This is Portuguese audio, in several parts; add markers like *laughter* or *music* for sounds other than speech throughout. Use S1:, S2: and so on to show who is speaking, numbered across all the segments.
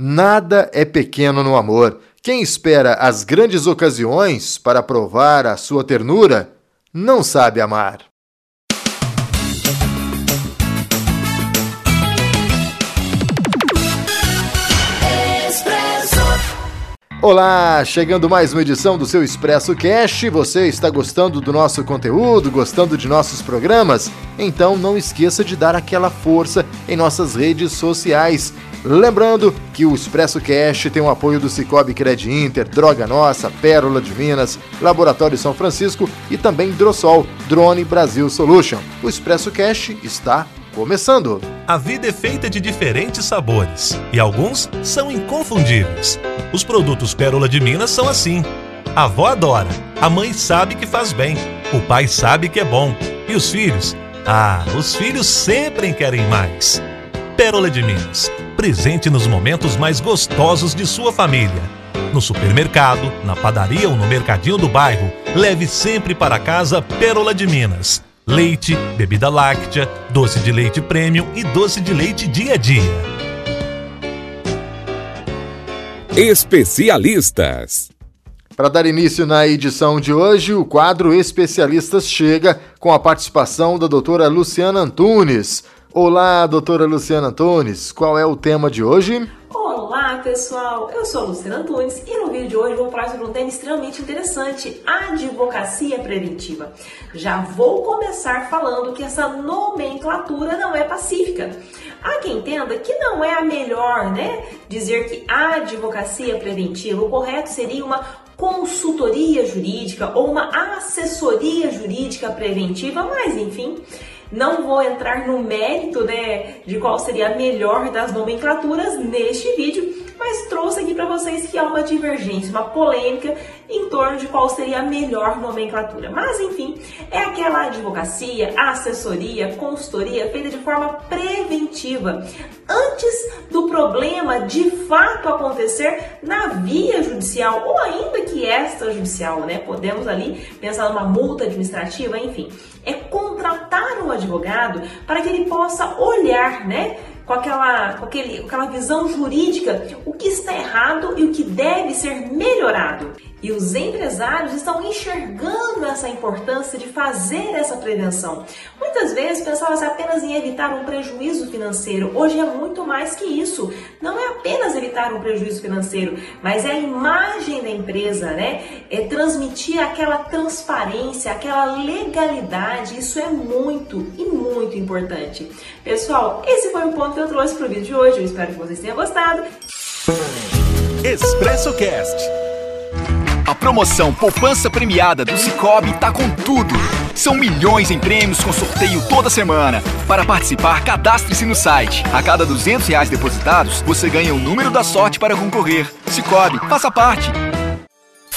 S1: Nada é pequeno no amor. Quem espera as grandes ocasiões para provar a sua ternura não sabe amar. Olá, chegando mais uma edição do seu Expresso Cash. Você está gostando do nosso conteúdo, gostando de nossos programas? Então não esqueça de dar aquela força em nossas redes sociais. Lembrando que o Expresso Cash tem o apoio do Cicobi Cred Inter, Droga Nossa, Pérola de Minas, Laboratório São Francisco e também Drossol, Drone Brasil Solution. O Expresso Cash está começando.
S2: A vida é feita de diferentes sabores e alguns são inconfundíveis. Os produtos Pérola de Minas são assim. A avó adora, a mãe sabe que faz bem, o pai sabe que é bom e os filhos? Ah, os filhos sempre querem mais. Pérola de Minas, presente nos momentos mais gostosos de sua família. No supermercado, na padaria ou no mercadinho do bairro, leve sempre para casa Pérola de Minas leite, bebida láctea, doce de leite premium e doce de leite dia a dia.
S1: Especialistas. Para dar início na edição de hoje, o quadro Especialistas chega com a participação da doutora Luciana Antunes. Olá, doutora Luciana Antunes, qual é o tema de hoje?
S3: Olá pessoal, eu sou a Luciana Antunes e no vídeo de hoje vou falar sobre um tema extremamente interessante, a advocacia preventiva. Já vou começar falando que essa nomenclatura não é pacífica. Há quem entenda que não é a melhor, né, dizer que a advocacia preventiva, o correto seria uma consultoria jurídica ou uma assessoria jurídica preventiva, mas enfim, não vou entrar no mérito né, de qual seria a melhor das nomenclaturas neste vídeo, mas trouxe aqui para vocês que há uma divergência, uma polêmica em torno de qual seria a melhor nomenclatura. Mas enfim, é aquela advocacia, assessoria, consultoria feita de forma preventiva, antes do problema de fato acontecer na via judicial ou ainda que extrajudicial, né? Podemos ali pensar numa multa administrativa, enfim. É contratar um advogado para que ele possa olhar, né? Com aquela, com, aquele, com aquela visão jurídica, o que está errado e o que deve ser melhorado. E os empresários estão enxergando essa importância de fazer essa prevenção. Muitas vezes pensava-se apenas em evitar um prejuízo financeiro. Hoje é muito mais que isso. Não é apenas evitar um prejuízo financeiro, mas é a imagem da empresa, né? É transmitir aquela transparência, aquela legalidade. Isso é muito e muito importante. Pessoal, esse foi o ponto que eu trouxe para o vídeo de hoje. Eu espero que vocês tenham gostado.
S2: Expresso Cast
S4: promoção Poupança Premiada do Cicobi tá com tudo. São milhões em prêmios com sorteio toda semana. Para participar, cadastre-se no site. A cada 200 reais depositados, você ganha o número da sorte para concorrer. Cicobi, faça parte.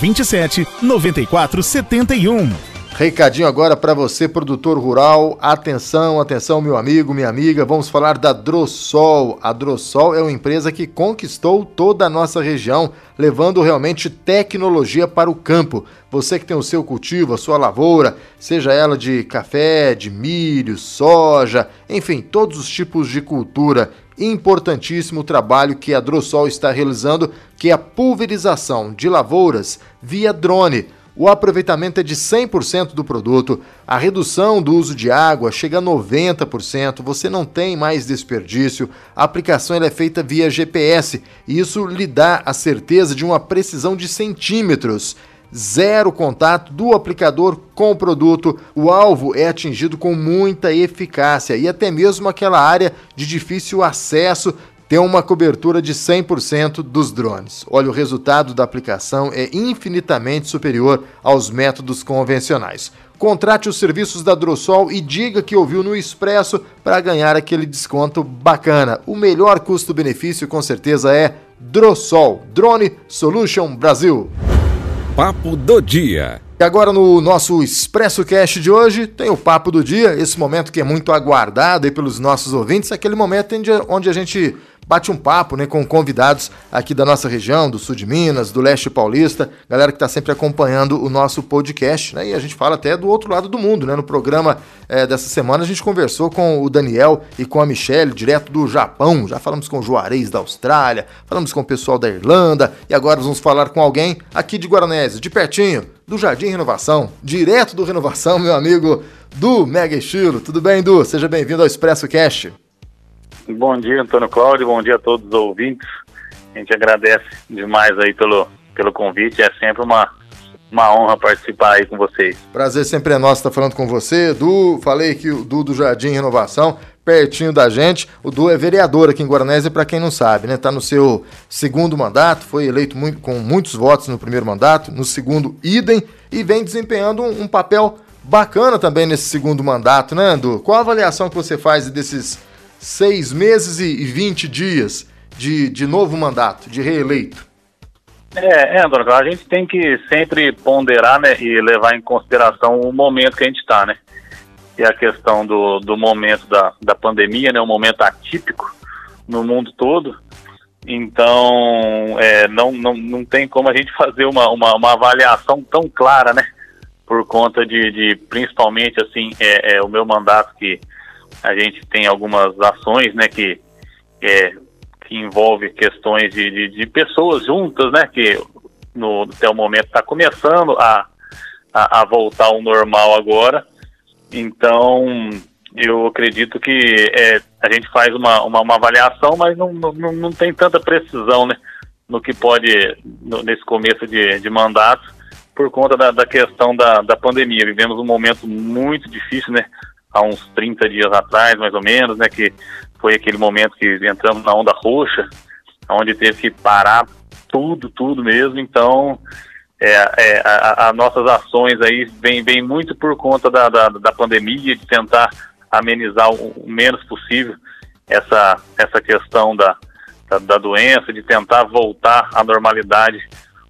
S2: 27 94 71.
S1: Recadinho agora para você, produtor rural. Atenção, atenção, meu amigo, minha amiga. Vamos falar da Drossol. A Drossol é uma empresa que conquistou toda a nossa região, levando realmente tecnologia para o campo. Você que tem o seu cultivo, a sua lavoura, seja ela de café, de milho, soja, enfim, todos os tipos de cultura. Importantíssimo trabalho que a Drossol está realizando, que é a pulverização de lavouras via drone. O aproveitamento é de 100% do produto, a redução do uso de água chega a 90%, você não tem mais desperdício, a aplicação é feita via GPS e isso lhe dá a certeza de uma precisão de centímetros. Zero contato do aplicador com o produto, o alvo é atingido com muita eficácia e até mesmo aquela área de difícil acesso tem uma cobertura de 100% dos drones. Olha, o resultado da aplicação é infinitamente superior aos métodos convencionais. Contrate os serviços da Drossol e diga que ouviu no Expresso para ganhar aquele desconto bacana. O melhor custo-benefício com certeza é Drossol, Drone Solution Brasil.
S5: Papo do dia.
S1: E agora no nosso Expresso Cast de hoje tem o Papo do Dia, esse momento que é muito aguardado aí pelos nossos ouvintes, aquele momento onde a gente bate um papo né, com convidados aqui da nossa região, do sul de Minas, do leste paulista, galera que está sempre acompanhando o nosso podcast, né? E a gente fala até do outro lado do mundo, né? No programa é, dessa semana a gente conversou com o Daniel e com a Michelle, direto do Japão. Já falamos com o Juarez da Austrália, falamos com o pessoal da Irlanda e agora vamos falar com alguém aqui de Guaranese, de pertinho, do Jardim Renovação, direto do Renovação, meu amigo do Mega Estilo. Tudo bem, Du? Seja bem-vindo ao Expresso Cast.
S6: Bom dia, Antônio Cláudio, bom dia a todos os ouvintes. A gente agradece demais aí pelo, pelo convite, é sempre uma, uma honra participar aí com vocês.
S1: Prazer sempre é nosso estar falando com você, Du. Falei que o Du do Jardim Renovação, pertinho da gente. O Du é vereador aqui em Guaranésia, para quem não sabe, né? Tá no seu segundo mandato, foi eleito muito, com muitos votos no primeiro mandato, no segundo, idem, e vem desempenhando um, um papel bacana também nesse segundo mandato, né, Du? Qual a avaliação que você faz desses seis meses e vinte dias de, de novo mandato, de reeleito?
S6: É, é, a gente tem que sempre ponderar né, e levar em consideração o momento que a gente está, né? E a questão do, do momento da, da pandemia, né? Um momento atípico no mundo todo. Então, é, não, não, não tem como a gente fazer uma, uma, uma avaliação tão clara, né? Por conta de, de principalmente, assim, é, é o meu mandato que a gente tem algumas ações, né, que, é, que envolve questões de, de, de, pessoas juntas, né, que no, até o momento está começando a, a, a, voltar ao normal agora. Então, eu acredito que é, a gente faz uma, uma, uma avaliação, mas não, não, não tem tanta precisão, né, no que pode, no, nesse começo de, de mandato, por conta da, da questão da, da pandemia. Vivemos um momento muito difícil, né, há uns 30 dias atrás, mais ou menos, né, que foi aquele momento que entramos na onda roxa, onde teve que parar tudo, tudo mesmo. Então, é, é, a, nossas ações aí vem, vem muito por conta da, da, da pandemia, de tentar amenizar o, o, menos possível essa, essa questão da, da, da, doença, de tentar voltar à normalidade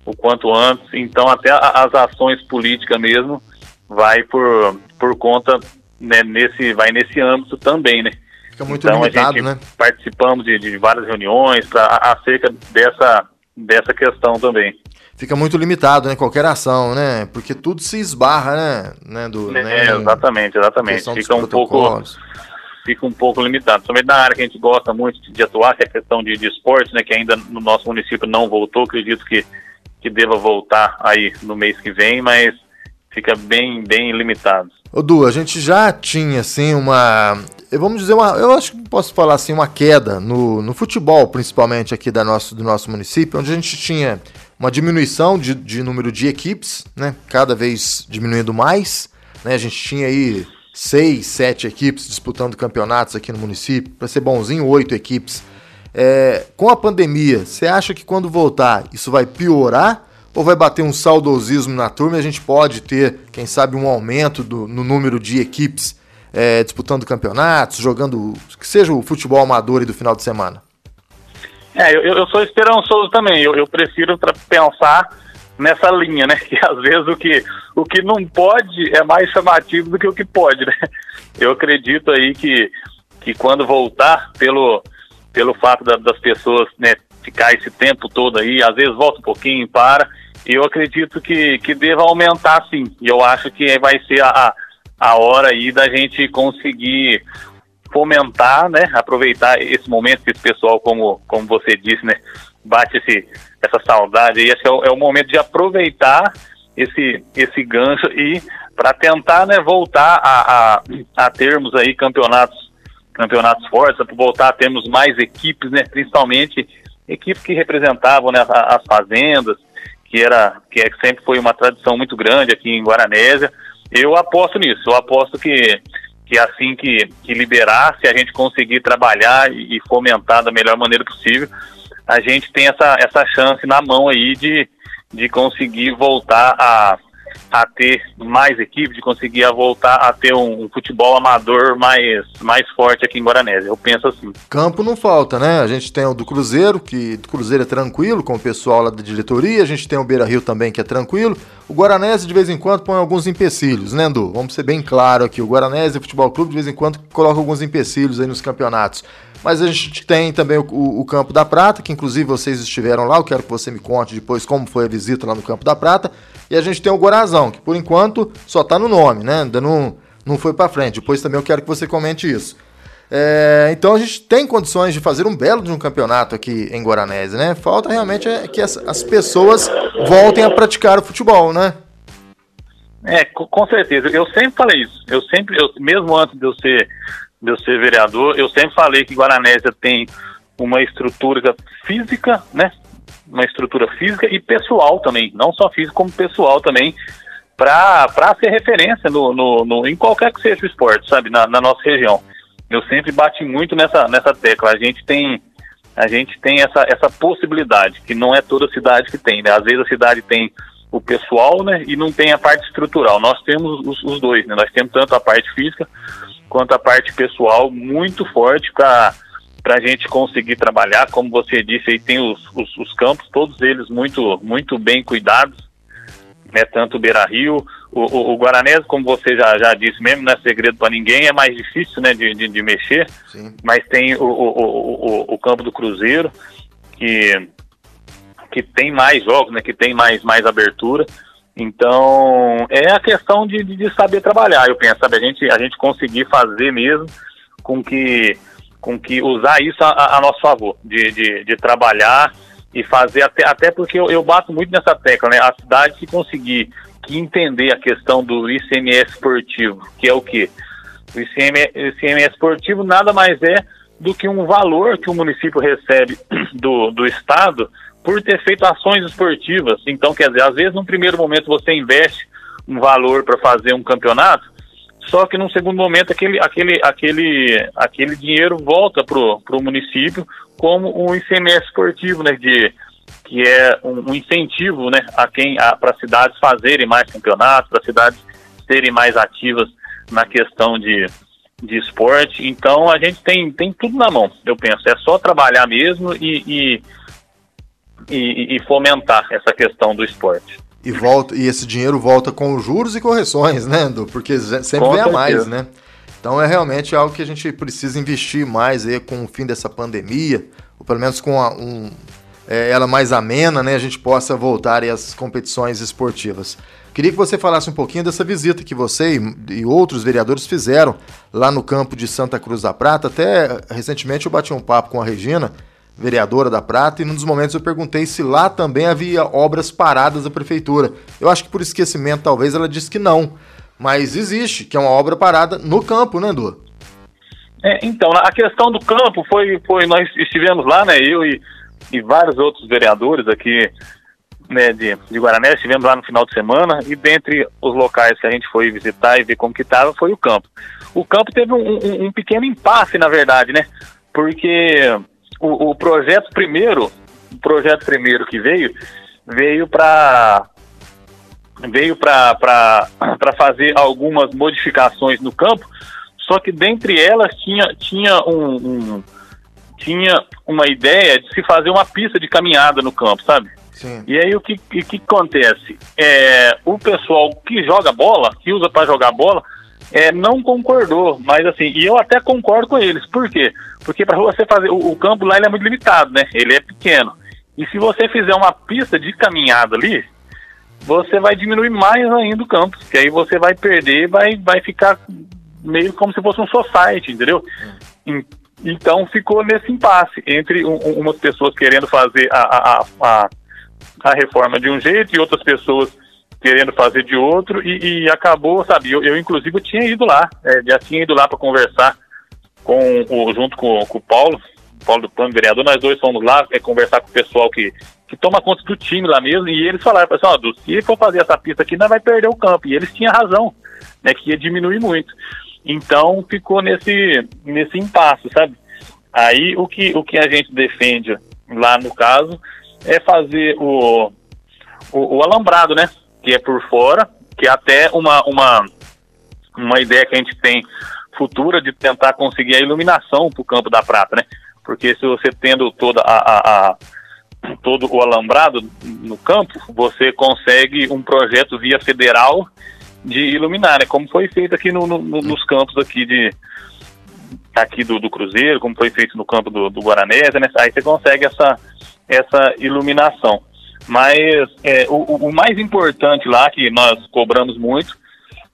S6: o quanto antes. Então, até as ações políticas mesmo vai por, por conta né, nesse, vai nesse âmbito também, né?
S1: Fica muito então, limitado, a gente né?
S6: Participamos de, de várias reuniões pra, acerca dessa, dessa questão também.
S1: Fica muito limitado, né? Qualquer ação, né? Porque tudo se esbarra, né? né, do,
S6: é, né? Exatamente, exatamente. Fica um pouco fica um pouco limitado. Somente na área que a gente gosta muito de atuar, que é a questão de, de esportes, né? Que ainda no nosso município não voltou, acredito que, que deva voltar aí no mês que vem, mas fica bem, bem limitado.
S1: Ô Du, a gente já tinha assim uma. Vamos dizer uma. Eu acho que posso falar assim, uma queda no, no futebol, principalmente aqui da nosso, do nosso município, onde a gente tinha uma diminuição de, de número de equipes, né? Cada vez diminuindo mais. Né? A gente tinha aí seis, sete equipes disputando campeonatos aqui no município. Para ser bonzinho, oito equipes. É, com a pandemia, você acha que quando voltar isso vai piorar ou vai bater um saudosismo na turma e a gente pode ter, quem sabe, um aumento do, no número de equipes é, disputando campeonatos, jogando que seja o futebol amador e do final de semana?
S6: É, eu, eu sou esperançoso também. Eu, eu prefiro pensar nessa linha, né? *laughs* Que às vezes o que, o que não pode é mais chamativo do que o que pode, né? Eu acredito aí que, que quando voltar, pelo, pelo fato da, das pessoas né, ficar esse tempo todo aí, às vezes volta um pouquinho e eu acredito que, que deva aumentar sim. E eu acho que vai ser a, a hora aí da gente conseguir fomentar, né? Aproveitar esse momento que esse pessoal, como, como você disse, né? Bate esse, essa saudade aí. Esse é o, é o momento de aproveitar esse, esse gancho e para tentar né, voltar a, a, a termos aí campeonatos campeonatos fortes, para voltar a termos mais equipes, né, principalmente equipes que representavam né, as fazendas, que era que é, sempre foi uma tradição muito grande aqui em Guaranésia. Eu aposto nisso, eu aposto que, que assim que, que liberar, se a gente conseguir trabalhar e, e fomentar da melhor maneira possível, a gente tem essa, essa chance na mão aí de, de conseguir voltar a, a ter mais equipe, de conseguir a voltar a ter um, um, futebol amador mais, mais forte aqui em Guaranésia. Eu penso assim.
S1: Campo não falta, né? A gente tem o do Cruzeiro, que do Cruzeiro é tranquilo, com o pessoal lá da diretoria. A gente tem o Beira Rio também, que é tranquilo. O Guaranese de vez em quando põe alguns empecilhos, né, Andu? Vamos ser bem claro aqui. O Guaranese Futebol Clube de vez em quando coloca alguns empecilhos aí nos campeonatos. Mas a gente tem também o, o, o, Campo da Prata, que inclusive vocês estiveram lá. Eu quero que você me conte depois como foi a visita lá no Campo da Prata. E a gente tem o Gorazão, que por enquanto só está no nome, né? Ainda não, não foi para frente. Depois também eu quero que você comente isso. É, então a gente tem condições de fazer um belo de um campeonato aqui em Guaranese, né? Falta realmente é que as, as pessoas voltem a praticar o futebol, né?
S6: É, com certeza. Eu sempre falei isso. Eu sempre, eu, mesmo antes de eu ser de eu ser vereador, eu sempre falei que Guaranésia tem uma estrutura física, né? Uma estrutura física e pessoal também, não só física como pessoal também, para ser referência no, no, no, em qualquer que seja o esporte, sabe, na, na, nossa região. Eu sempre bati muito nessa, nessa tecla. A gente tem a gente tem essa, essa possibilidade, que não é toda cidade que tem, né? Às vezes a cidade tem o pessoal, né, e não tem a parte estrutural. Nós temos os, os dois, né? Nós temos tanto a parte física quanto a parte pessoal muito forte para para a gente conseguir trabalhar, como você disse, aí tem os, os, os, campos, todos eles muito, muito bem cuidados, né, tanto o Beira Rio, o, o, o Guaranese, como você já, já disse mesmo, não é segredo para ninguém, é mais difícil né, de, de, de mexer, Sim. mas tem o, o, o, o, campo do Cruzeiro, que, que tem mais jogos, né, que tem mais, mais abertura, então, é a questão de, de, saber trabalhar, eu penso, sabe? A gente, a gente conseguir fazer mesmo com que, com que usar isso a, a nosso favor, de, de, de, trabalhar e fazer, até, até porque eu, eu bato muito nessa tecla, né? A cidade que conseguir que entender a questão do ICMS esportivo, que é o quê? O ICMS, ICMS esportivo nada mais é do que um valor que o município recebe *clears throat* do, do Estado por ter feito ações esportivas. Então, quer dizer, às vezes, num primeiro momento, você investe um valor para fazer um campeonato, só que num segundo momento aquele, aquele, aquele, aquele dinheiro volta para o município como um ICMS esportivo, né, de, que é um, um incentivo né, a quem para cidades fazerem mais campeonatos, para cidades serem mais ativas na questão de, de esporte. Então a gente tem, tem tudo na mão, eu penso. É só trabalhar mesmo e, e e, e fomentar essa questão do esporte.
S1: E, volta, e esse dinheiro volta com juros e correções, né, Ando? Porque sempre vem a mais, né? Então é realmente algo que a gente precisa investir mais aí com o fim dessa pandemia, ou pelo menos com a, um, é, ela mais amena, né? A gente possa voltar às competições esportivas. Queria que você falasse um pouquinho dessa visita que você e, e outros vereadores fizeram lá no campo de Santa Cruz da Prata. Até recentemente eu bati um papo com a Regina vereadora da Prata, e num dos momentos eu perguntei se lá também havia obras paradas da prefeitura. Eu acho que por esquecimento talvez ela disse que não, mas existe, que é uma obra parada no campo, né, Edu?
S6: É, então, a questão do campo foi, foi nós estivemos lá, né, eu e, e vários outros vereadores aqui né, de, de Guarané, estivemos lá no final de semana, e dentre os locais que a gente foi visitar e ver como que estava, foi o campo. O campo teve um, um, um pequeno impasse, na verdade, né, porque o, o projeto primeiro, o projeto primeiro que veio, veio para veio para fazer algumas modificações no campo, só que dentre elas tinha, tinha, um, um, tinha uma ideia de se fazer uma pista de caminhada no campo, sabe? Sim. E aí o que, que, que acontece? É, o pessoal que joga bola, que usa para jogar bola, é, não concordou, mas assim, e eu até concordo com eles. Por quê? Porque para você fazer o, o, campo lá ele é muito limitado, né? Ele é pequeno. E se você fizer uma pista de caminhada ali, você vai diminuir mais ainda o campo, que aí você vai perder, vai vai ficar meio como se fosse um society, entendeu? Então ficou nesse impasse entre um, umas pessoas querendo fazer a, a, a, a reforma de um jeito e outras pessoas querendo fazer de outro e, e acabou, sabe? Eu, eu, inclusive tinha ido lá, é, já tinha ido lá para conversar com o junto com, com o Paulo, Paulo do Plano Vereador, nós dois fomos lá é, conversar com o pessoal que, que toma conta do time lá mesmo e eles falaram, pessoal, assim, se for fazer essa pista aqui, nós vai perder o campo. E eles tinham razão, né? Que ia diminuir muito. Então ficou nesse nesse impasse, sabe? Aí o que o que a gente defende lá no caso é fazer o, o, o alambrado, né? Que é por fora, que é até uma, uma, uma ideia que a gente tem futura de tentar conseguir a iluminação para o campo da prata, né? Porque se você tendo toda a, a, a, todo o alambrado no campo, você consegue um projeto via federal de iluminar, né? Como foi feito aqui no, no, nos campos aqui de aqui do, do, Cruzeiro, como foi feito no campo do, do Guaranésia, né? Aí você consegue essa, essa iluminação. Mas é, o, o, mais importante lá, que nós cobramos muito,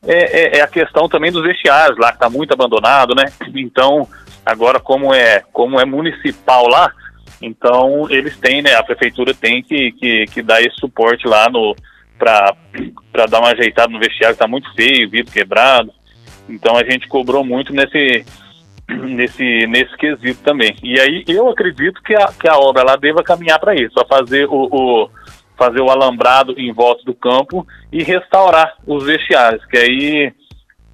S6: é, é, é a questão também dos vestiários lá, que está muito abandonado, né? Então, agora como é, como é municipal lá, então eles têm, né? A prefeitura tem que, que, que dar esse suporte lá no para dar uma ajeitada no vestiário, que está muito feio, vidro quebrado. Então a gente cobrou muito nesse, nesse, nesse quesito também. E aí eu acredito que a, que a obra lá deva caminhar para isso, a fazer o, o, fazer o alambrado em volta do campo e restaurar os vestiários, que aí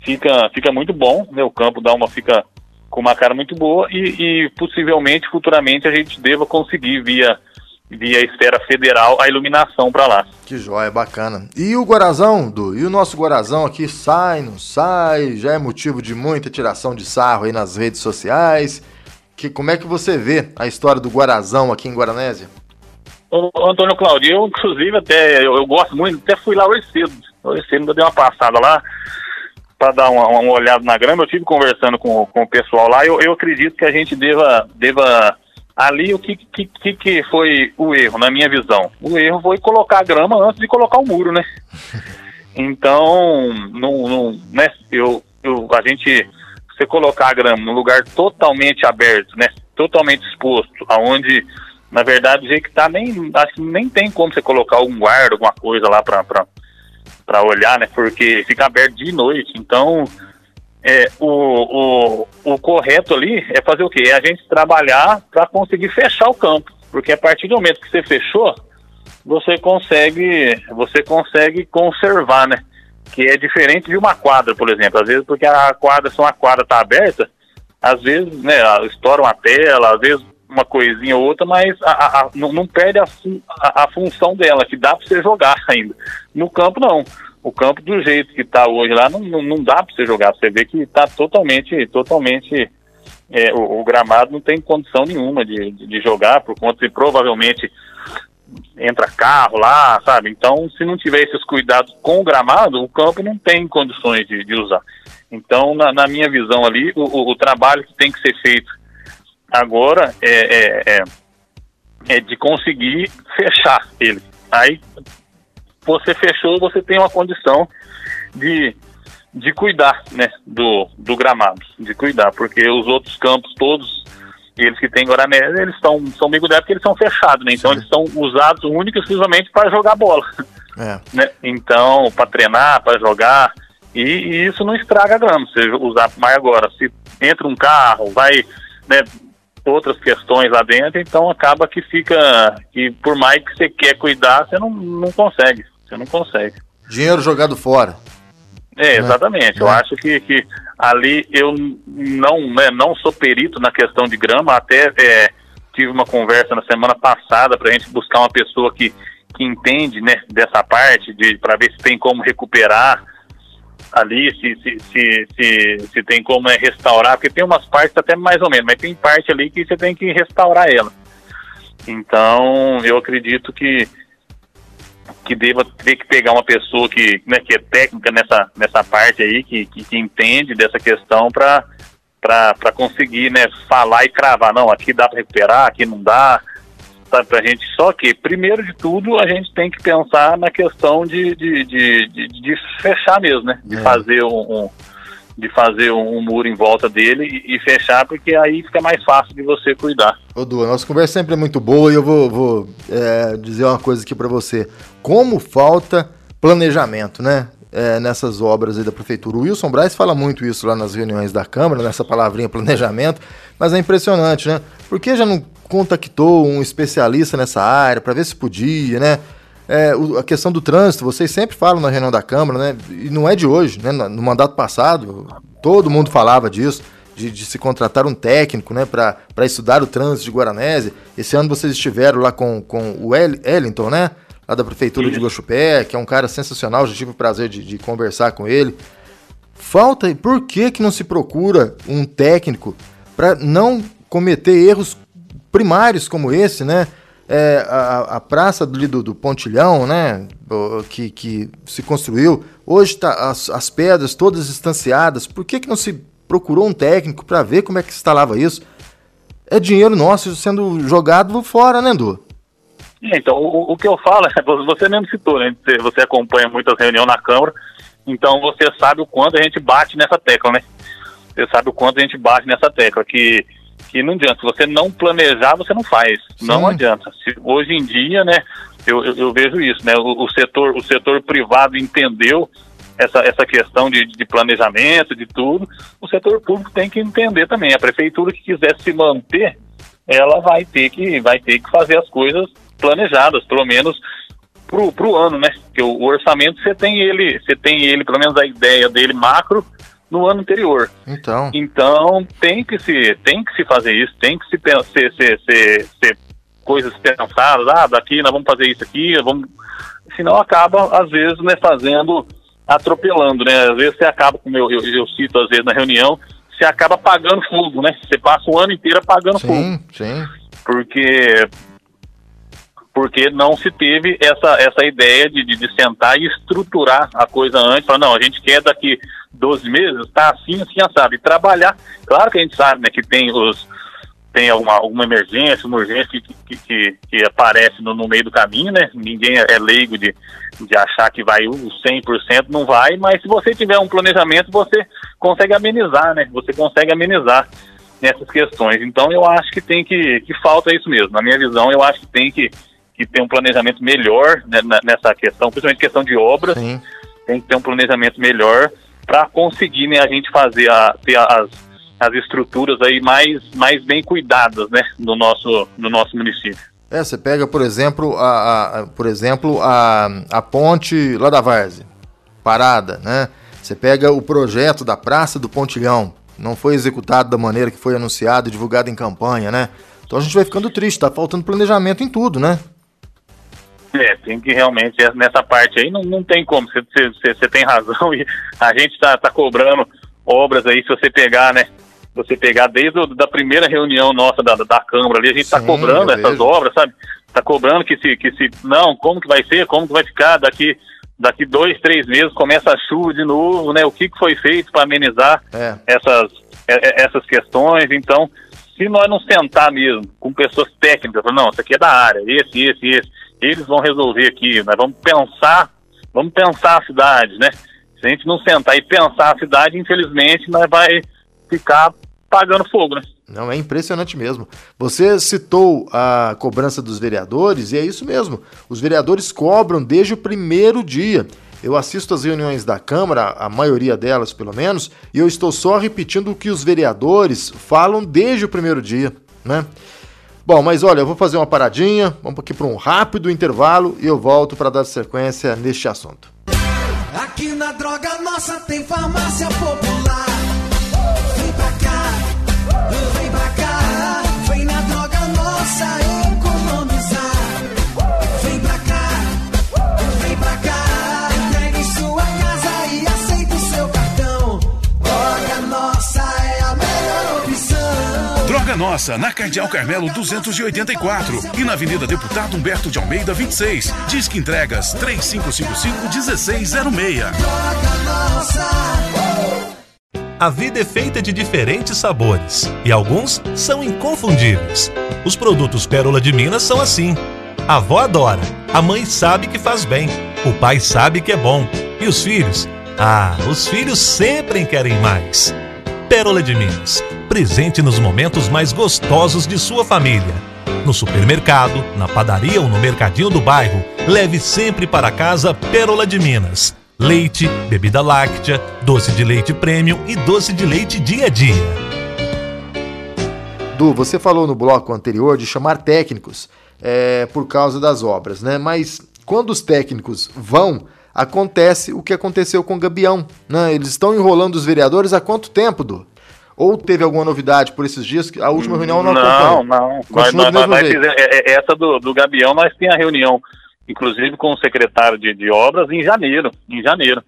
S6: fica, fica muito bom, né? O campo dá uma fica com uma cara muito boa e, e possivelmente futuramente a gente deva conseguir via via esfera federal a iluminação para lá.
S1: Que joia, bacana. E o Guarazão, Du? E o nosso Guarazão aqui sai, não sai? Já é motivo de muita tiração de sarro aí nas redes sociais. Que, como é que você vê a história do Guarazão aqui em Guaranésia?
S6: Ô, Antônio Claudio, eu inclusive até, eu, eu, gosto muito, até fui lá hoje cedo. Hoje cedo eu dei uma passada lá para dar uma, uma, olhada na grama. Eu tive conversando com, com o pessoal lá. Eu, eu acredito que a gente deva, deva ali o que, que, que foi o erro, na minha visão? O erro foi colocar a grama antes de colocar o muro, né? *laughs* Então, não, não, né, eu, eu, a gente, você colocar a grama num lugar totalmente aberto, né, totalmente exposto, aonde, na verdade, o jeito que tá, nem, acho que nem tem como você colocar um guarda, alguma coisa lá para olhar, né, porque fica aberto de noite, então é, o, o, o correto ali é fazer o quê? É a gente trabalhar para conseguir fechar o campo. Porque a partir do momento que você fechou, você consegue, você consegue conservar, né? Que é diferente de uma quadra, por exemplo. Às vezes, porque a quadra, se uma quadra está aberta, às vezes, né, estoura uma tela, às vezes uma coisinha ou outra, mas a, a, não, não, perde a, a, função dela, que dá para você jogar *laughs* ainda. No campo, não o campo do jeito que está hoje lá não, não, não dá para você jogar. Você vê que está totalmente, totalmente é, o, o, gramado não tem condição nenhuma de, de, de, jogar por conta de provavelmente entra carro lá, sabe? Então, se não tiver esses cuidados com o gramado, o campo não tem condições de, de usar. Então, na, na, minha visão ali, o, o, o, trabalho que tem que ser feito agora é, é, é, é de conseguir fechar ele. Aí você fechou, você tem uma condição de, de cuidar né, do, do gramado, de cuidar, porque os outros campos todos, eles que têm Guarané, eles estão são meio porque eles são fechados, né? Então Sim. eles são usados única e exclusivamente para jogar bola. É. *laughs* Né? Então, para treinar, para jogar. E, e, isso não estraga a grama, você usar mais agora. Se entra um carro, vai, né, outras questões lá dentro, então acaba que fica, que por mais que você quer cuidar, você não, não consegue. Você não consegue.
S1: Dinheiro jogado fora.
S6: É, exatamente. É. Eu acho que, que ali eu não, né, não sou perito na questão de grama, até é, tive uma conversa na semana passada para a gente buscar uma pessoa que, que entende né, dessa parte, de para ver se tem como recuperar ali, se, se, se, se, se tem como é, restaurar, porque tem umas partes até mais ou menos, mas tem parte ali que você tem que restaurar ela. Então, eu acredito que que deva ter que pegar uma pessoa que, né, que é técnica nessa, nessa parte aí, que, que, que entende dessa questão para para conseguir né, falar e cravar, não, aqui dá para recuperar, aqui não dá, sabe, pra gente. Só que, primeiro de tudo, a gente tem que pensar na questão de, de, de, de, de fechar mesmo, né? De é. fazer um, um de fazer um, muro em volta dele e, e, fechar, porque aí fica mais fácil de você cuidar.
S1: Ô Du, a nossa conversa sempre é muito boa e eu vou, vou é, dizer uma coisa aqui para você. Como falta planejamento, né? É, nessas obras aí da prefeitura. O Wilson Braz fala muito isso lá nas reuniões da Câmara, nessa palavrinha planejamento, mas é impressionante, né? Por que já não contactou um especialista nessa área para ver se podia, né? É, a questão do trânsito, vocês sempre falam na reunião da Câmara, né? E não é de hoje, né? No mandato passado, todo mundo falava disso, de, de se contratar um técnico, né? Para estudar o trânsito de Guaranese. Esse ano vocês estiveram lá com, com o Ellington, né? lá da Prefeitura de Gochupé, que é um cara sensacional, já tive o prazer de, de conversar com ele. Falta, por que, que não se procura um técnico para não cometer erros primários como esse, né? É, a, a, praça do, do, do, Pontilhão, né, que, que se construiu, hoje tá as, as pedras todas distanciadas. Por que, que não se procurou um técnico para ver como é que se instalava isso? É dinheiro nosso sendo jogado fora, né, Edu?
S6: Então, o, o, que eu falo, é, você mesmo citou, né? Você acompanha muitas reuniões na Câmara, então você sabe o quanto a gente bate nessa tecla, né? Você sabe o quanto a gente bate nessa tecla, que que não adianta. Se você não planejar, você não faz. Sim. Não adianta. Se, hoje em dia, né, eu, eu, eu vejo isso, né? O, o, setor, o setor privado entendeu essa, essa questão de, de planejamento, de tudo. O setor público tem que entender também. A prefeitura que quiser se manter, ela vai ter que, vai ter que fazer as coisas planejadas, pelo menos pro, pro ano, né? Porque o, o orçamento você tem ele, você tem ele, pelo menos a ideia dele macro, no ano anterior.
S1: Então.
S6: Então tem que se tem que se fazer isso, tem que se ser, ser, ser, ser coisas pensadas. Ah, daqui nós vamos fazer isso aqui, vamos. Senão acaba às vezes né, fazendo atropelando, né? Às vezes você acaba, como eu, eu, eu cito às vezes na reunião, você acaba apagando fogo, né? Você passa o ano inteiro apagando
S1: sim,
S6: fogo.
S1: Sim.
S6: Porque porque não se teve essa, essa ideia de, de, de sentar e estruturar a coisa antes. Falar, não, a gente quer daqui 12 meses, tá assim, assim, sabe. E trabalhar. Claro que a gente sabe, né, que tem os tem alguma, alguma emergência, uma urgência que, que, que, que aparece no, no, meio do caminho, né? Ninguém é leigo de, de achar que vai o 100%, não vai, mas se você tiver um planejamento, você consegue amenizar, né? Você consegue amenizar nessas questões. Então eu acho que tem que, que falta isso mesmo. Na minha visão, eu acho que tem que, que ter um planejamento melhor né, nessa questão, principalmente questão de obras. Sim. Tem que ter um planejamento melhor para conseguir né, a gente fazer a, ter as, as estruturas aí mais, mais bem cuidadas né, no, nosso, no nosso município.
S1: É, você pega, por exemplo, a, a, por exemplo, a, a ponte lá da Várzea, parada, né? Você pega o projeto da Praça do Pontilhão, não foi executado da maneira que foi anunciado e divulgado em campanha, né? Então a gente vai ficando triste, tá faltando planejamento em tudo, né?
S6: É, tem que realmente, nessa parte aí não, não tem como, você tem razão *laughs* e a gente está tá cobrando obras aí, se você pegar, né, você pegar desde a da primeira reunião nossa da, da Câmara ali, a gente está cobrando essas vejo. obras, sabe? Está cobrando que se, que se, não, como que vai ser, como que vai ficar daqui, daqui dois, três meses, começa a chuva de novo, né, o que, que foi feito para amenizar é. essas, essas questões, então, se nós não sentar mesmo com pessoas técnicas, não, isso aqui é da área, esse, esse, esse, eles vão resolver aqui, nós vamos pensar, vamos pensar a cidade, né? Se a gente não sentar e pensar a cidade, infelizmente, nós vai ficar pagando fogo, né?
S1: Não, é impressionante mesmo. Você citou a cobrança dos vereadores, e é isso mesmo. Os vereadores cobram desde o primeiro dia. Eu assisto às reuniões da Câmara, a maioria delas pelo menos, e eu estou só repetindo o que os vereadores falam desde o primeiro dia, né? Bom, mas olha, eu vou fazer uma paradinha, vamos aqui para um rápido intervalo e eu volto para dar sequência neste assunto.
S7: Aqui na Droga Nossa tem farmácia popular. Nossa,
S2: na Cardeal Carmelo 284 e na Avenida Deputado Humberto de Almeida 26. Disque entregas 3555-1606.
S8: A vida é feita de diferentes sabores e alguns são inconfundíveis. Os produtos Pérola de Minas são assim. A avó adora, a mãe sabe que faz bem, o pai sabe que é bom e os filhos? Ah, os filhos sempre querem mais. Pérola de Minas presente nos momentos mais gostosos de sua família. No supermercado, na padaria ou no mercadinho do bairro, leve sempre para casa Pérola de Minas. Leite, bebida láctea, doce de leite premium e doce de leite dia a dia.
S1: Du, você falou no bloco anterior de chamar técnicos é, por causa das obras, né? Mas quando os técnicos vão, acontece o que aconteceu com o Gabião, né? Eles estão enrolando os vereadores há quanto tempo, Du? Ou teve alguma novidade por esses dias? A última reunião não
S6: Não, não. Continua nós, nós, nós é, é, essa do, do Gabião, nós tem a reunião inclusive com o secretário de, de obras em janeiro, em janeiro,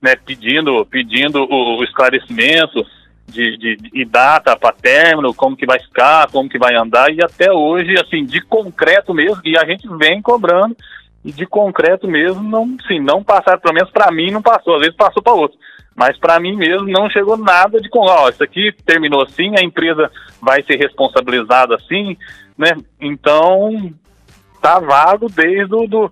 S6: né, pedindo, pedindo o, o esclarecimento de, de, de data para término, como que vai ficar, como que vai andar, e até hoje, assim, de concreto mesmo, e a gente vem cobrando, e de concreto mesmo, não, sim, não passaram, pelo menos para mim não passou, às vezes passou para outro. Mas para mim mesmo não chegou nada de com, isso aqui terminou assim, a empresa vai ser responsabilizada assim, né? Então tá vago desde o do,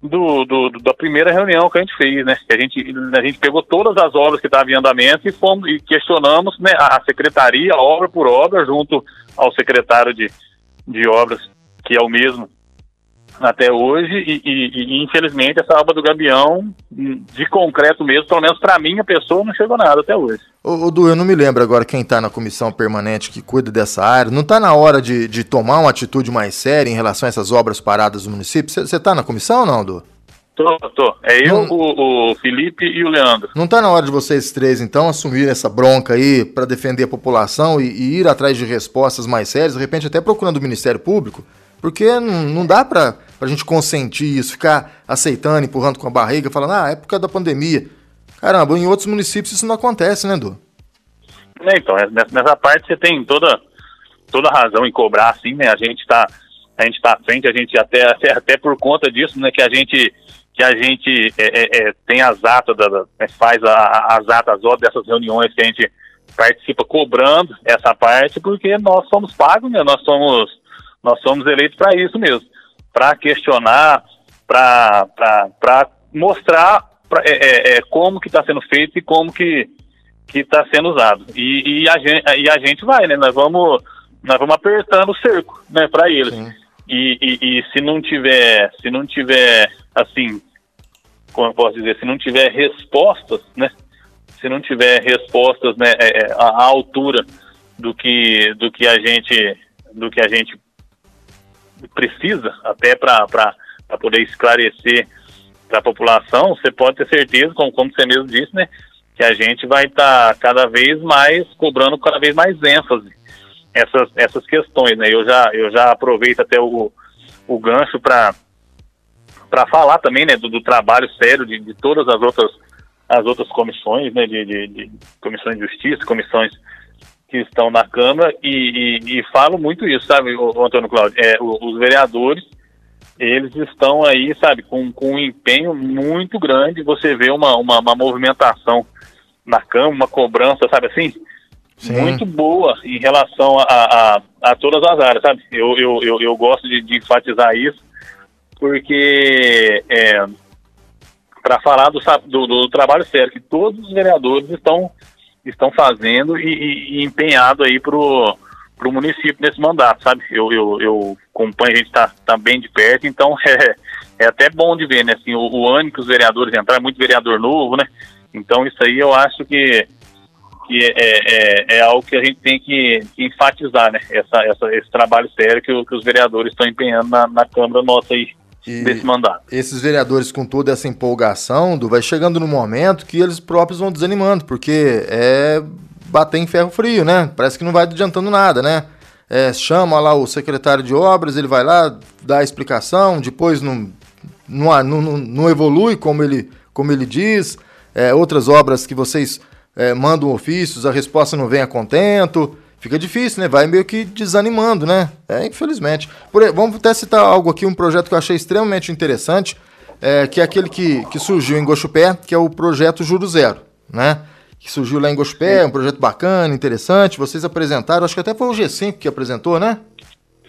S6: do, do, da primeira reunião que a gente fez, né? Que a gente, a gente pegou todas as obras que estavam em andamento e fomos e questionamos né, a secretaria, obra por obra, junto ao secretário de, de obras, que é o mesmo até hoje e, e, e, infelizmente essa obra do Gabião de concreto mesmo, pelo menos para mim a pessoa não chegou nada até hoje.
S1: Ô, ô Du, eu não me lembro agora quem está na comissão permanente que cuida dessa área. Não está na hora de, de tomar uma atitude mais séria em relação a essas obras paradas do município? Você está na comissão ou não, Du?
S6: Tô, tô. É eu, não... o, o, Felipe e o Leandro.
S1: Não está na hora de vocês três, então, assumir essa bronca aí para defender a população e, e, ir atrás de respostas mais sérias, de repente até procurando o Ministério Público? Porque não, dá para a gente consentir isso, ficar aceitando, empurrando com a barriga, falando, ah, é por causa da pandemia. Caramba, em outros municípios isso não acontece, né, Du?
S6: É, então, é, nessa parte você tem toda, toda razão em cobrar, assim, né? A gente está a gente está à frente, a gente até, até, até por conta disso, né, que a gente que a gente é, é, é tem as atas, da, da, faz a, as atas dessas reuniões que a gente participa cobrando essa parte, porque nós somos pagos, né? Nós somos nós somos eleitos para isso mesmo, para questionar, para mostrar pra, é, é, é, como que está sendo feito e como que que está sendo usado. E, e, a gente, e a gente vai, né? Nós vamos, nós vamos apertando o cerco, né, para eles. E, e, e, se não tiver, se não tiver, assim, como eu posso dizer, se não tiver respostas, né? Se não tiver respostas, né, é, é à, à altura do que, do que a gente, do que a gente precisa, até para poder esclarecer para a população, você pode ter certeza, como, como você mesmo disse, né, que a gente vai estar tá cada vez mais cobrando cada vez mais ênfase essas, essas questões, né? Eu já, eu já aproveito até o, o gancho para para falar também, né, do, do trabalho sério de, de, todas as outras as outras comissões, né, de, de, de comissões de justiça, comissões que estão na Câmara e, e, e falo muito isso, sabe, o, o Antônio Cláudio? É, os vereadores, eles estão aí, sabe, com, com um empenho muito grande. Você vê uma, uma, uma movimentação na Câmara, uma cobrança, sabe assim? Sim. Muito boa em relação a, a, a, todas as áreas, sabe? Eu, eu, eu, eu gosto de, de enfatizar isso, porque é, para falar do, do, do trabalho sério que todos os vereadores estão estão fazendo e, e, e empenhado aí pro pro município nesse mandato, sabe? Eu, eu, eu acompanho, a gente está tá bem de perto, então *laughs* é, é até bom de ver, né? Assim, o, o que os vereadores entraram, é muito vereador novo, né? Então isso aí eu acho que, que é, é, é algo que a gente tem que, que enfatizar, né? Essa, essa, esse trabalho sério que, que os vereadores estão empenhando na, na Câmara nossa aí e desse mandato.
S1: Esses vereadores, com toda essa empolgação, do, vai chegando no momento que eles próprios vão desanimando, porque é bater em ferro frio, né? Parece que não vai adiantando nada, né? É, chama lá o secretário de obras, ele vai lá, dá a explicação, depois não, não, não, não evolui como ele, como ele diz. É, outras obras que vocês é, mandam ofícios, a resposta não vem a contento fica difícil, né? Vai meio que desanimando, né? É, infelizmente. Por, vamos até citar algo aqui, um projeto que eu achei extremamente interessante, é, que é aquele que, que surgiu em Gochupé, que é o projeto Juro Zero, né? Que surgiu lá em Gochupé, um projeto bacana, interessante. Vocês apresentaram, acho que até foi o G5 que apresentou, né?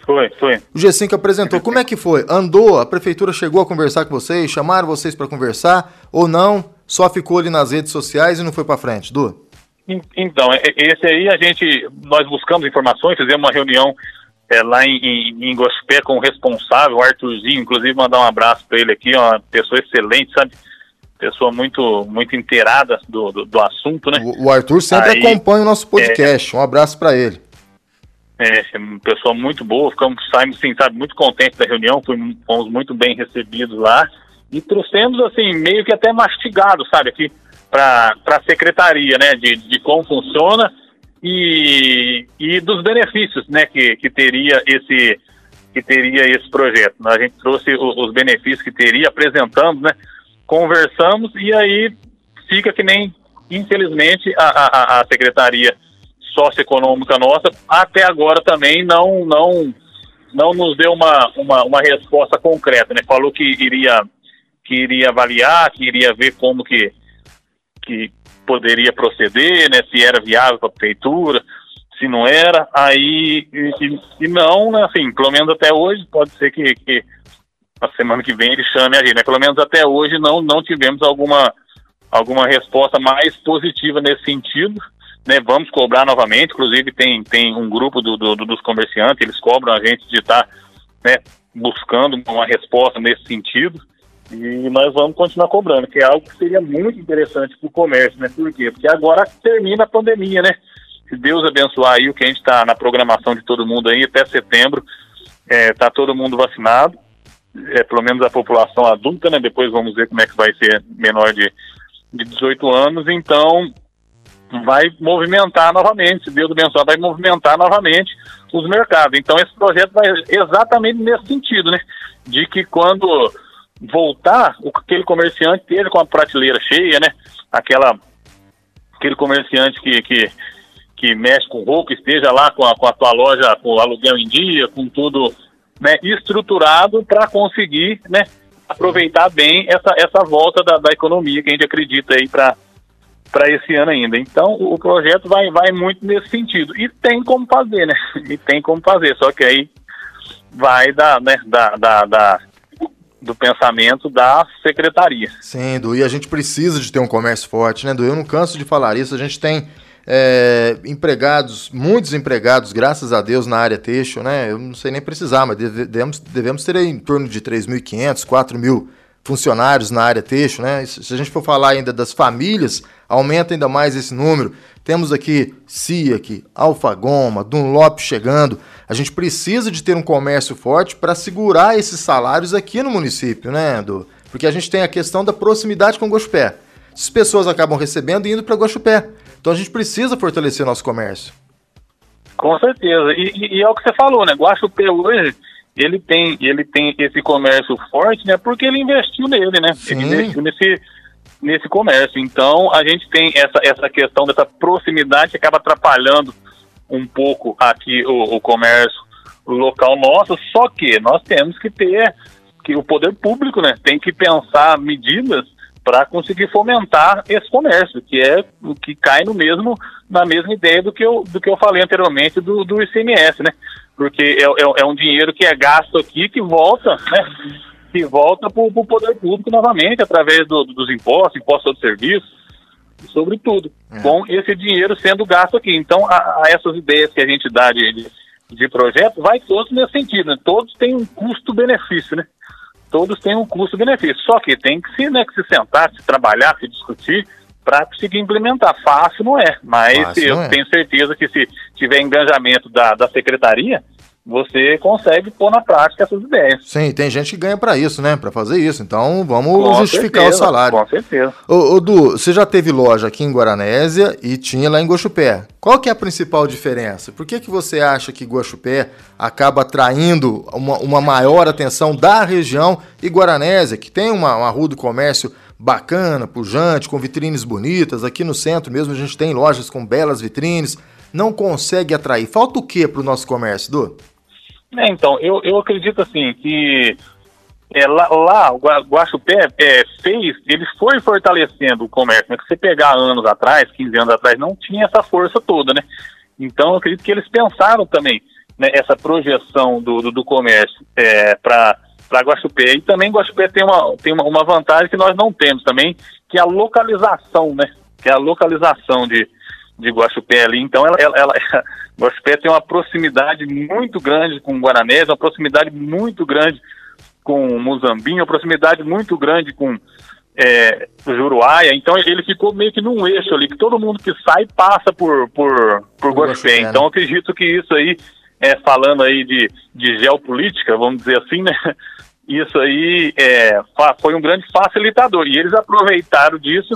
S6: Foi, foi.
S1: O G5 apresentou. Como é que foi? Andou? A prefeitura chegou a conversar com vocês? Chamaram vocês para conversar? Ou não? Só ficou ali nas redes sociais e não foi para frente, Du?
S6: Então, é, esse aí a gente, nós buscamos informações, fizemos uma reunião é, lá em, em, em Gospé com o responsável, o Arthurzinho, inclusive mandar um abraço para ele aqui, uma pessoa excelente, sabe? Pessoa muito, muito inteirada do, do, do assunto, né?
S1: O, o Arthur sempre aí, acompanha o nosso podcast, é, um abraço para ele.
S6: É, é, uma pessoa muito boa, ficamos, saímos, assim, sabe, muito contentes da reunião, fomos muito bem recebidos lá e trouxemos, assim, meio que até mastigado, sabe, aqui para a secretaria, né, de, de como funciona e, e dos benefícios, né, que, que teria esse, que teria esse projeto. A gente trouxe os benefícios que teria, apresentamos, né? Conversamos e aí fica que nem, infelizmente, a, a, a Secretaria Socioeconômica nossa até agora também não não não nos deu uma, uma, uma resposta concreta, né? Falou que iria que iria avaliar, que iria ver como que, que poderia proceder, né? Se era viável para a prefeitura, se não era, aí e, e, não, né? Assim, pelo menos até hoje, pode ser que, que a semana que vem ele chame a gente, né? Pelo menos até hoje não, não tivemos alguma, alguma resposta mais positiva nesse sentido. Né, vamos cobrar novamente, inclusive tem, tem um grupo do, do, dos comerciantes, eles cobram a gente de estar tá, né, buscando uma resposta nesse sentido. E nós vamos continuar cobrando, que é algo que seria muito interessante para o comércio, né? Por quê? Porque agora termina a pandemia, né? Se Deus abençoar aí o que a gente está na programação de todo mundo aí, até setembro, está é, todo mundo vacinado, é, pelo menos a população adulta, né? Depois vamos ver como é que vai ser menor de, de 18 anos, então vai movimentar novamente, se Deus abençoar, vai movimentar novamente os mercados. Então esse projeto vai exatamente nesse sentido, né? De que quando voltar, aquele comerciante esteja com a prateleira cheia, né? Aquela, aquele comerciante que, que, que mexe com roupa esteja lá com a, com a tua loja, com o aluguel em dia, com tudo né, estruturado para conseguir né, aproveitar bem essa, essa volta da, da economia que a gente acredita aí para para esse ano ainda. Então, o projeto vai, vai muito nesse sentido. E tem como fazer, né? *laughs* E tem como fazer, só que aí vai da, né, da, da, da do pensamento da secretaria.
S1: Sim, Du, e a gente precisa de ter um comércio forte, né, Du? Eu não canso de falar isso, a gente tem é, empregados, muitos empregados, graças a Deus, na área têxtil, né? Eu não sei nem precisar, mas devemos, devemos ter em torno de 3.500, 4.000 funcionários na área têxtil, né? Se a gente for falar ainda das famílias, aumenta ainda mais esse número. Temos aqui SIAC, Alfagoma, Dunlop chegando. A gente precisa de ter um comércio forte para segurar esses salários aqui no município, né, Edu? Porque a gente tem a questão da proximidade com o Guaxupé. As pessoas acabam recebendo e indo para Guaxupé. Então a gente precisa fortalecer nosso comércio.
S6: Com certeza. E, e, e é o que você falou, né? Guaxupé hoje ele tem, ele tem esse comércio forte, né? Porque ele investiu nele, né? Sim. Ele investiu nesse, nesse comércio. Então, a gente tem essa, essa questão dessa proximidade que acaba atrapalhando um pouco aqui o, o comércio local nosso, só que nós temos que ter que o poder público, né, tem que pensar medidas para conseguir fomentar esse comércio, que é o que cai no mesmo na mesma ideia do que eu, do que eu falei anteriormente do, do ICMS, né? Porque é, é, é, um dinheiro que é gasto aqui que volta, né? Que volta para o poder público novamente, através do, dos impostos, impostos de serviço, sobretudo, é. com esse dinheiro sendo gasto aqui. Então, a, a essas ideias que a gente dá de, de, de projeto, vai todos nesse sentido, né? Todos têm um custo-benefício, né? Todos têm um custo-benefício. Só que tem que se, né, que se sentar, se trabalhar, se discutir, para conseguir implementar. Fácil não é, mas Fácil eu é. tenho certeza que se tiver engajamento da, da secretaria, você consegue pôr na prática essas ideias.
S1: Sim, tem gente que ganha para isso, né? Para fazer isso. Então vamos com justificar certeza, o salário.
S6: Com certeza.
S1: Ô, ô, Du, você já teve loja aqui em Guaranésia e tinha lá em Guaxupé. Qual que é a principal diferença? Por que, que você acha que Guaxupé acaba atraindo uma, uma maior atenção da região e Guaranésia, que tem uma, uma rua do comércio bacana, pujante, com vitrines bonitas. Aqui no centro mesmo a gente tem lojas com belas vitrines. Não consegue atrair. Falta o que para o nosso comércio, Du?
S6: É, então, eu, eu acredito assim que é, lá, lá o Guaxupé é, fez, ele foi fortalecendo o comércio. Né? Se você pegar anos atrás, 15 anos atrás, não tinha essa força toda, né? Então, eu acredito que eles pensaram também né, essa projeção do, do, do comércio é, para para Guaxupé. E também Guaxupé tem, uma, tem uma, uma, vantagem que nós não temos também, que é a localização, né? Que é a localização de, de Guaxupé ali. Então, ela, ela, ela *laughs* Guaxupé tem uma proximidade muito grande com Guaranés, uma proximidade muito grande com Muzambinho, uma proximidade muito grande com é, Juruáia. Então, ele ficou meio que num eixo ali, que todo mundo que sai passa por, por, por Guaxupé. Né? Então, acredito que isso aí é, falando aí de, de geopolítica, vamos dizer assim, né? Isso aí é, foi um grande facilitador e eles aproveitaram disso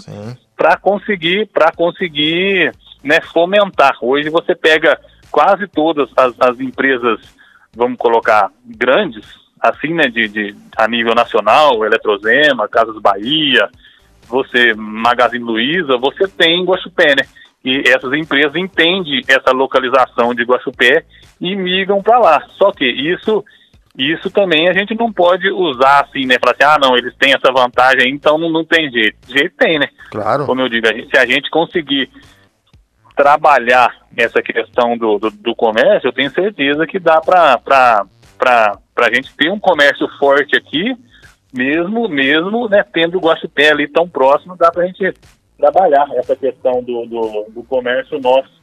S6: para conseguir para conseguir né, fomentar. Hoje você pega quase todas as, as empresas vamos colocar, grandes, assim, né, de, de, a nível nacional, Eletrozema, Casas Bahia, você, Magazine Luiza, você tem Guaxupé, né? E essas empresas entendem essa localização de Guaxupé e migram para lá. Só que isso isso também a gente não pode usar assim, né? Falar assim, ah, não, eles têm essa vantagem, então não, não tem jeito. Jeito tem, né?
S1: Claro.
S6: Como eu digo, a gente, se a gente conseguir trabalhar essa questão do, do, do comércio, eu tenho certeza que dá para a gente ter um comércio forte aqui, mesmo, mesmo né, tendo o Guaxupé ali tão próximo, dá para a gente trabalhar essa questão do, do, do comércio nosso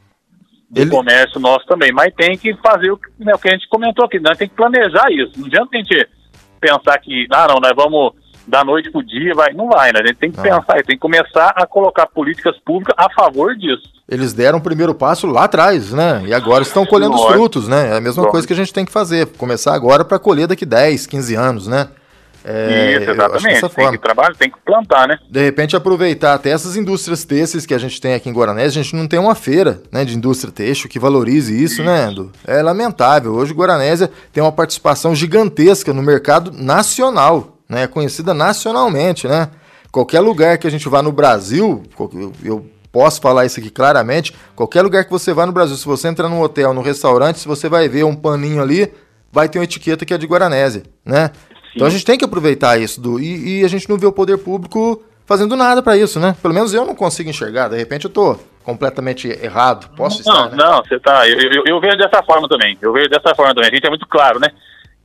S6: do Ele... comércio nosso também. Mas tem que fazer o, né, o que a gente comentou aqui, nós tem que planejar isso. Não adianta a gente pensar que, ah, não, nós vamos da noite pro dia, vai. Não vai, né? A gente tem que ah. pensar, tem que começar a colocar políticas públicas a favor disso.
S1: Eles deram o primeiro passo lá atrás, né? E agora estão colhendo os frutos, né? É a mesma coisa que a gente tem que fazer. Começar agora para colher daqui 10, 15 anos, né?
S6: É, Isso, exatamente. Tem forma. que trabalhar, tem que plantar, né?
S1: De repente aproveitar até essas indústrias têxteis que a gente tem aqui em Guaranés, a gente não tem uma feira né, de indústria têxtil que valorize isso, né, isso. né, Ando? É lamentável. Hoje Guaranésia tem uma participação gigantesca no mercado nacional, né? Conhecida nacionalmente, né? Qualquer lugar que a gente vá no Brasil, eu posso falar isso aqui claramente, qualquer lugar que você vá no Brasil, se você entrar num hotel, num restaurante, se você vai ver um paninho ali, vai ter uma etiqueta que é de Guaranésia, né? Então a gente tem que aproveitar isso do, e, e a gente não vê o poder público fazendo nada para isso, né? Pelo menos eu não consigo enxergar. De repente eu tô completamente errado. Posso
S6: não,
S1: estar?
S6: Né? Não, você tá. Eu, eu, eu, vejo dessa forma também. Eu vejo dessa forma também. A gente é muito claro, né?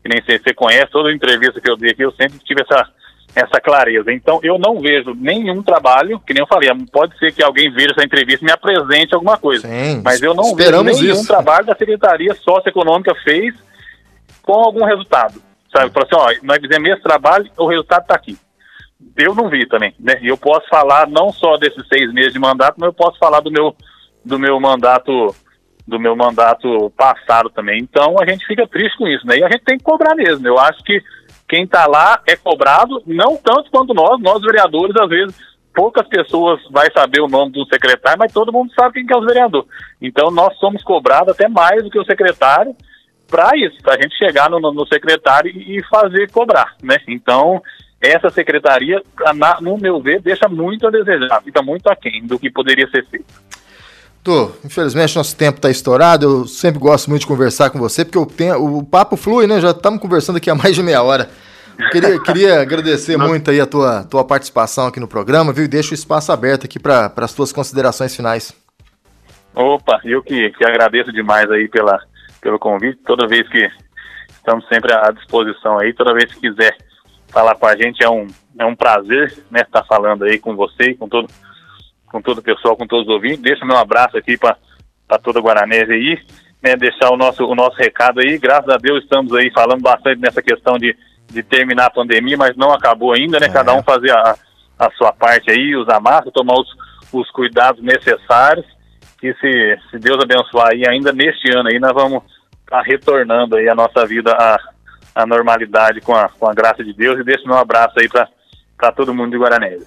S6: Que nem você, você conhece toda entrevista que eu dei aqui, eu sempre tive essa, essa clareza. Então eu não vejo nenhum trabalho, que nem eu falei, pode ser que alguém veja essa entrevista e me apresente alguma coisa. Sim, mas eu não vejo nenhum isso. trabalho da Secretaria Socioeconômica fez com algum resultado sabe? Falou assim, ó, nós fizemos esse trabalho, o resultado está aqui. Eu não vi também, né? E eu posso falar não só desses seis meses de mandato, mas eu posso falar do meu, do meu mandato do meu mandato passado também. Então a gente fica triste com isso, né? E a gente tem que cobrar mesmo. Eu acho que quem está lá é cobrado, não tanto quanto nós, nós vereadores, às vezes poucas pessoas vai saber o nome do secretário, mas todo mundo sabe quem que é o vereador. Então nós somos cobrados até mais do que o secretário para isso, para a gente chegar no, no, secretário e fazer cobrar, né? Então, essa secretaria, na, no meu ver, deixa muito a desejar, fica muito aquém do que poderia ser feito.
S1: Tô, infelizmente nosso tempo está estourado, eu sempre gosto muito de conversar com você, porque o, tenho, o papo flui, né? Já estamos conversando aqui há mais de meia hora. Queria, *laughs* queria agradecer muito aí a tua, tua participação aqui no programa, viu? E deixo o espaço aberto aqui para as tuas considerações finais.
S6: Opa, eu que, que agradeço demais aí pela, pelo convite. Toda vez que estamos sempre à disposição aí, toda vez que quiser falar com a gente é um, é um prazer, né, estar falando aí com você e com todo, com todo o pessoal, com todos os ouvintes. Deixa meu abraço aqui para toda a Guaranese aí, né, deixar o nosso, o nosso recado aí. Graças a Deus estamos aí falando bastante nessa questão de, de terminar a pandemia, mas não acabou ainda, né? É. Cada um fazer a, a sua parte aí, usar máscara, tomar os, os cuidados necessários que se, se Deus abençoar aí, ainda neste ano aí, nós vamos estar tá retornando aí a nossa vida à, à normalidade com a, com a graça de Deus. E deixo meu abraço aí para todo mundo de Guaranese.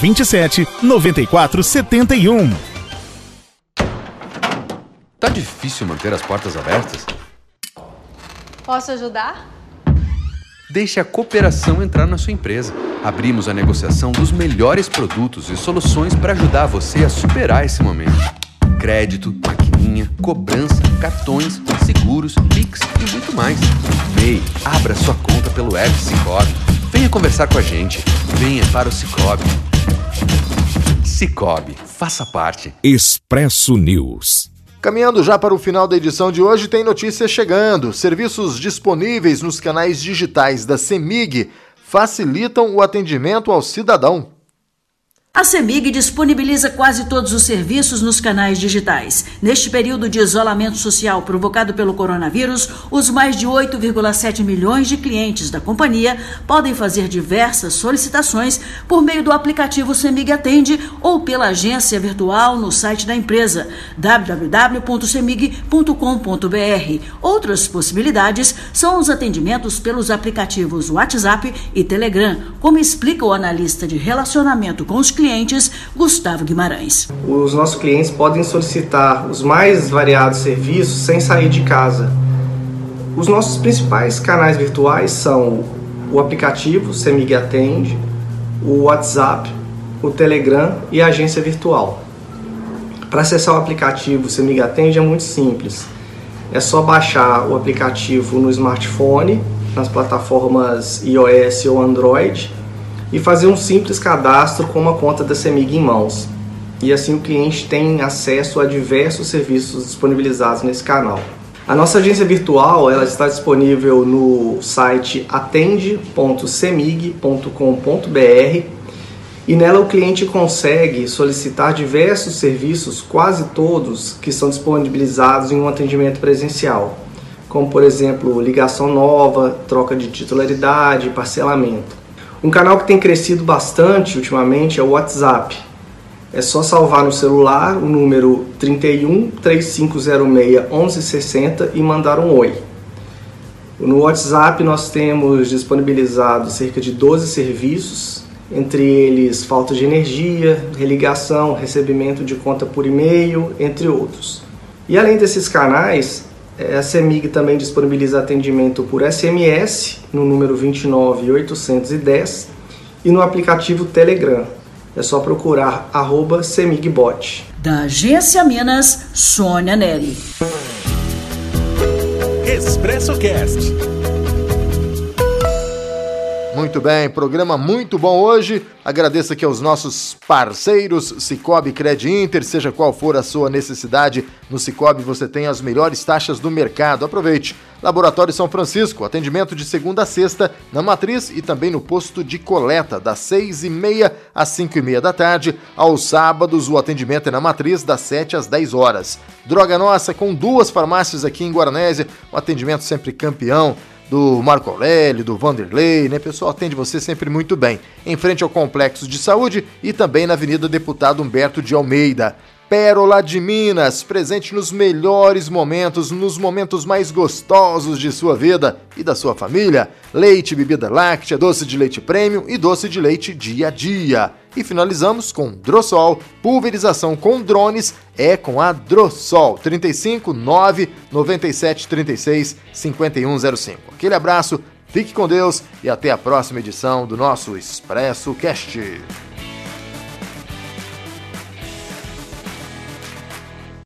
S2: 27 94 71.
S9: Tá difícil manter as portas abertas?
S10: Posso ajudar?
S9: Deixe a cooperação entrar na sua empresa. Abrimos a negociação dos melhores produtos e soluções para ajudar você a superar esse momento. Crédito, maquininha, cobrança, cartões, seguros, Pix e muito mais. MEI, abra sua conta pelo app Cicobi. Venha conversar com a gente. Venha para o Cicobi. Cicobi, faça parte.
S5: Expresso News.
S1: Caminhando já para o final da edição de hoje, tem notícias chegando. Serviços disponíveis nos canais digitais da CEMIG facilitam o atendimento ao cidadão.
S11: A CEMIG disponibiliza quase todos os serviços nos canais digitais. Neste período de isolamento social provocado pelo coronavírus, os mais de 8,7 milhões de clientes da companhia podem fazer diversas solicitações por meio do aplicativo CEMIG Atende ou pela agência virtual no site da empresa www.cemig.com.br. Outras possibilidades são os atendimentos pelos aplicativos WhatsApp e Telegram, como explica o analista de relacionamento com os clientes, Gustavo Guimarães.
S12: Os nossos clientes podem solicitar os mais variados serviços sem sair de casa. Os nossos principais canais virtuais são o aplicativo Semig Atende, o WhatsApp, o Telegram e a agência virtual. Para acessar o aplicativo Semig Atende é muito simples. É só baixar o aplicativo no smartphone, nas plataformas iOS ou Android e fazer um simples cadastro com uma conta da CEMIG em mãos. E assim o cliente tem acesso a diversos serviços disponibilizados nesse canal. A nossa agência virtual ela está disponível no site atende.semig.com.br e nela o cliente consegue solicitar diversos serviços, quase todos que são disponibilizados em um atendimento presencial, como por exemplo ligação nova, troca de titularidade, parcelamento. Um canal que tem crescido bastante ultimamente é o WhatsApp. É só salvar no celular o número 31 3506 1160 e mandar um oi. No WhatsApp nós temos disponibilizado cerca de 12 serviços, entre eles falta de energia, religação, recebimento de conta por e-mail, entre outros. E além desses canais, a CEMIG também disponibiliza atendimento por SMS no número 29810 e no aplicativo Telegram. É só procurar arroba CEMIGBot.
S11: Da Agência Minas, Sônia Neri.
S2: Expresso Cast.
S1: Muito bem, programa muito bom hoje. Agradeço aqui aos nossos parceiros Cicobi Cred Inter, seja qual for a sua necessidade, no Cicobi você tem as melhores taxas do mercado. Aproveite. Laboratório São Francisco, atendimento de segunda a sexta na matriz e também no posto de coleta, das seis e meia às cinco e meia da tarde. Aos sábados, o atendimento é na matriz, das sete às dez horas. Droga Nossa, com duas farmácias aqui em Guaranésia, um atendimento sempre campeão do Marco Aurélio, do Vanderlei, né? Pessoal atende você sempre muito bem. Em frente ao Complexo de Saúde e também na Avenida Deputado Humberto de Almeida. Pérola de Minas, presente nos melhores momentos, nos momentos mais gostosos de sua vida e da sua família. Leite, bebida láctea, doce de leite prêmio e doce de leite dia a dia. E finalizamos com Drossol, pulverização com drones é com a Drossol 35 9 97 36 5105. Aquele abraço, fique com Deus e até a próxima edição do nosso Expresso Cast.